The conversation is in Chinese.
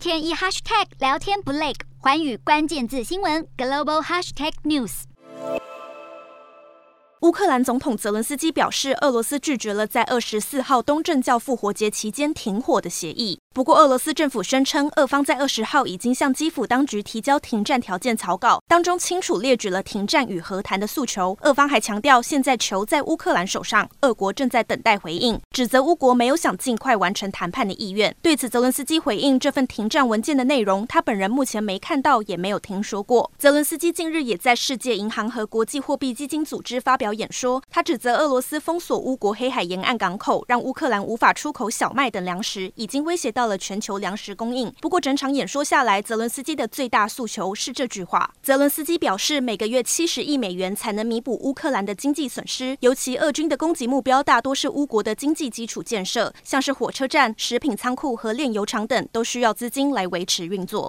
天一 hashtag 聊天不累，环宇关键字新闻 global hashtag news。乌克兰总统泽伦斯基表示，俄罗斯拒绝了在二十四号东正教复活节期间停火的协议。不过，俄罗斯政府声称，俄方在二十号已经向基辅当局提交停战条件草稿，当中清楚列举了停战与和谈的诉求。俄方还强调，现在球在乌克兰手上，俄国正在等待回应，指责乌国没有想尽快完成谈判的意愿。对此，泽伦斯基回应，这份停战文件的内容，他本人目前没看到，也没有听说过。泽伦斯基近日也在世界银行和国际货币基金组织发表演说，他指责俄罗斯封锁乌国黑海沿岸港口，让乌克兰无法出口小麦等粮食，已经威胁到。到了全球粮食供应。不过整场演说下来，泽伦斯基的最大诉求是这句话。泽伦斯基表示，每个月七十亿美元才能弥补乌克兰的经济损失。尤其俄军的攻击目标大多是乌国的经济基础建设，像是火车站、食品仓库和炼油厂等，都需要资金来维持运作。